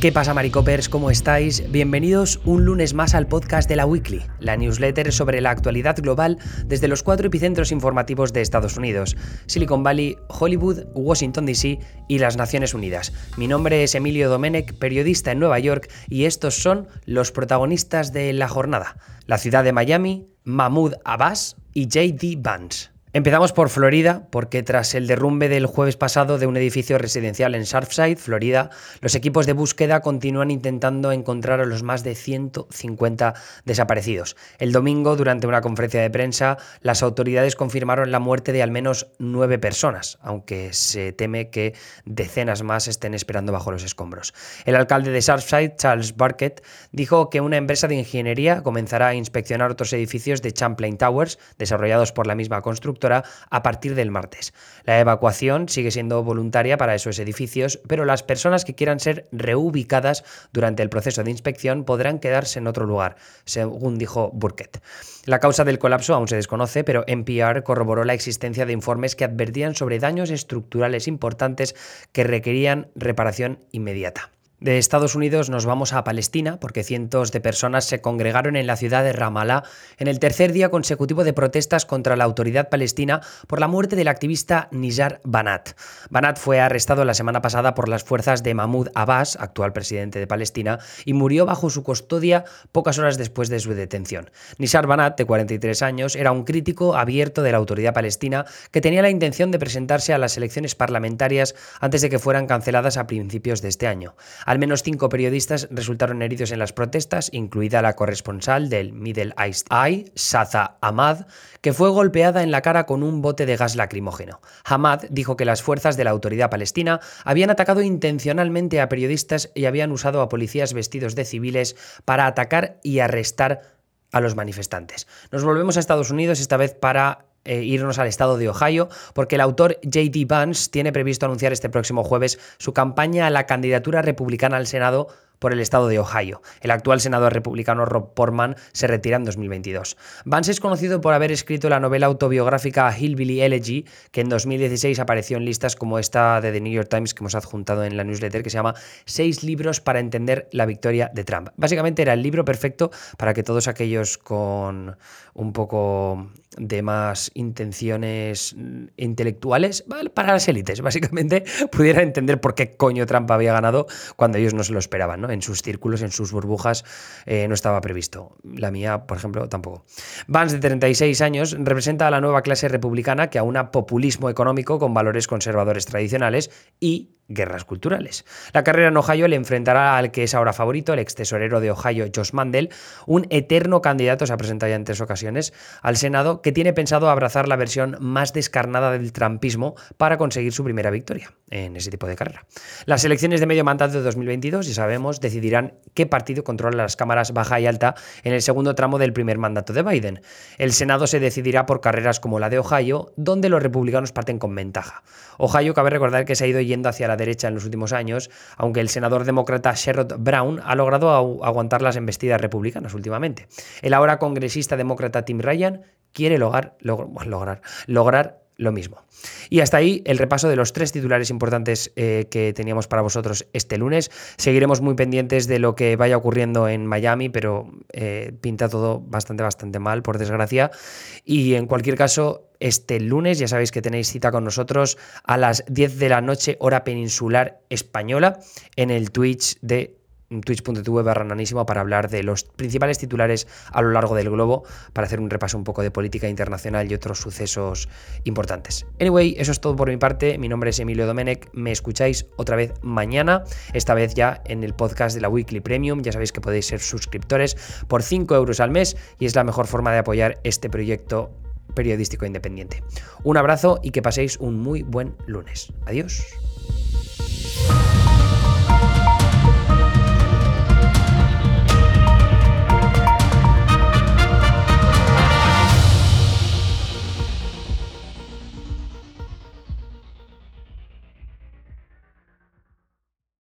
¿Qué pasa, Maricopers? ¿Cómo estáis? Bienvenidos un lunes más al podcast de la Weekly, la newsletter sobre la actualidad global desde los cuatro epicentros informativos de Estados Unidos: Silicon Valley, Hollywood, Washington DC y las Naciones Unidas. Mi nombre es Emilio Domenech, periodista en Nueva York, y estos son los protagonistas de la jornada: la ciudad de Miami, Mahmoud Abbas y JD Vance. Empezamos por Florida, porque tras el derrumbe del jueves pasado de un edificio residencial en Surfside, Florida, los equipos de búsqueda continúan intentando encontrar a los más de 150 desaparecidos. El domingo, durante una conferencia de prensa, las autoridades confirmaron la muerte de al menos nueve personas, aunque se teme que decenas más estén esperando bajo los escombros. El alcalde de Surfside, Charles Burkett, dijo que una empresa de ingeniería comenzará a inspeccionar otros edificios de Champlain Towers, desarrollados por la misma constructora, a partir del martes. La evacuación sigue siendo voluntaria para esos edificios, pero las personas que quieran ser reubicadas durante el proceso de inspección podrán quedarse en otro lugar, según dijo Burkett. La causa del colapso aún se desconoce, pero NPR corroboró la existencia de informes que advertían sobre daños estructurales importantes que requerían reparación inmediata. De Estados Unidos nos vamos a Palestina porque cientos de personas se congregaron en la ciudad de Ramallah en el tercer día consecutivo de protestas contra la autoridad palestina por la muerte del activista Nizar Banat. Banat fue arrestado la semana pasada por las fuerzas de Mahmoud Abbas, actual presidente de Palestina, y murió bajo su custodia pocas horas después de su detención. Nizar Banat, de 43 años, era un crítico abierto de la autoridad palestina que tenía la intención de presentarse a las elecciones parlamentarias antes de que fueran canceladas a principios de este año. Al menos cinco periodistas resultaron heridos en las protestas, incluida la corresponsal del Middle East Eye, Saza Ahmad, que fue golpeada en la cara con un bote de gas lacrimógeno. Ahmad dijo que las fuerzas de la autoridad palestina habían atacado intencionalmente a periodistas y habían usado a policías vestidos de civiles para atacar y arrestar a los manifestantes. Nos volvemos a Estados Unidos esta vez para eh, irnos al estado de Ohio, porque el autor J.D. Vance tiene previsto anunciar este próximo jueves su campaña a la candidatura republicana al Senado por el estado de Ohio. El actual senador republicano Rob Portman se retira en 2022. Vance es conocido por haber escrito la novela autobiográfica Hillbilly Elegy, que en 2016 apareció en listas como esta de The New York Times que hemos adjuntado en la newsletter, que se llama Seis libros para entender la victoria de Trump. Básicamente era el libro perfecto para que todos aquellos con un poco de más intenciones intelectuales, para las élites, básicamente, pudieran entender por qué coño Trump había ganado cuando ellos no se lo esperaban. En sus círculos, en sus burbujas, eh, no estaba previsto. La mía, por ejemplo, tampoco. Vance, de 36 años, representa a la nueva clase republicana que aúna populismo económico con valores conservadores tradicionales y guerras culturales. La carrera en Ohio le enfrentará al que es ahora favorito, el ex tesorero de Ohio, Josh Mandel, un eterno candidato, se ha presentado ya en tres ocasiones, al Senado, que tiene pensado abrazar la versión más descarnada del trumpismo para conseguir su primera victoria en ese tipo de carrera. Las elecciones de medio mandato de 2022, ya sabemos, decidirán qué partido controla las cámaras baja y alta en el segundo tramo del primer mandato de Biden. El Senado se decidirá por carreras como la de Ohio, donde los republicanos parten con ventaja. Ohio, cabe recordar que se ha ido yendo hacia la derecha en los últimos años, aunque el senador demócrata Sherrod Brown ha logrado aguantar las embestidas republicanas últimamente. El ahora congresista demócrata Tim Ryan quiere lograr, lograr, lograr lo mismo. Y hasta ahí el repaso de los tres titulares importantes eh, que teníamos para vosotros este lunes. Seguiremos muy pendientes de lo que vaya ocurriendo en Miami, pero eh, pinta todo bastante, bastante mal, por desgracia. Y en cualquier caso, este lunes ya sabéis que tenéis cita con nosotros a las 10 de la noche, hora peninsular española, en el Twitch de twitch.tv barra nanísimo para hablar de los principales titulares a lo largo del globo, para hacer un repaso un poco de política internacional y otros sucesos importantes. Anyway, eso es todo por mi parte. Mi nombre es Emilio Domenech. Me escucháis otra vez mañana, esta vez ya en el podcast de la Weekly Premium. Ya sabéis que podéis ser suscriptores por 5 euros al mes y es la mejor forma de apoyar este proyecto periodístico independiente. Un abrazo y que paséis un muy buen lunes. Adiós.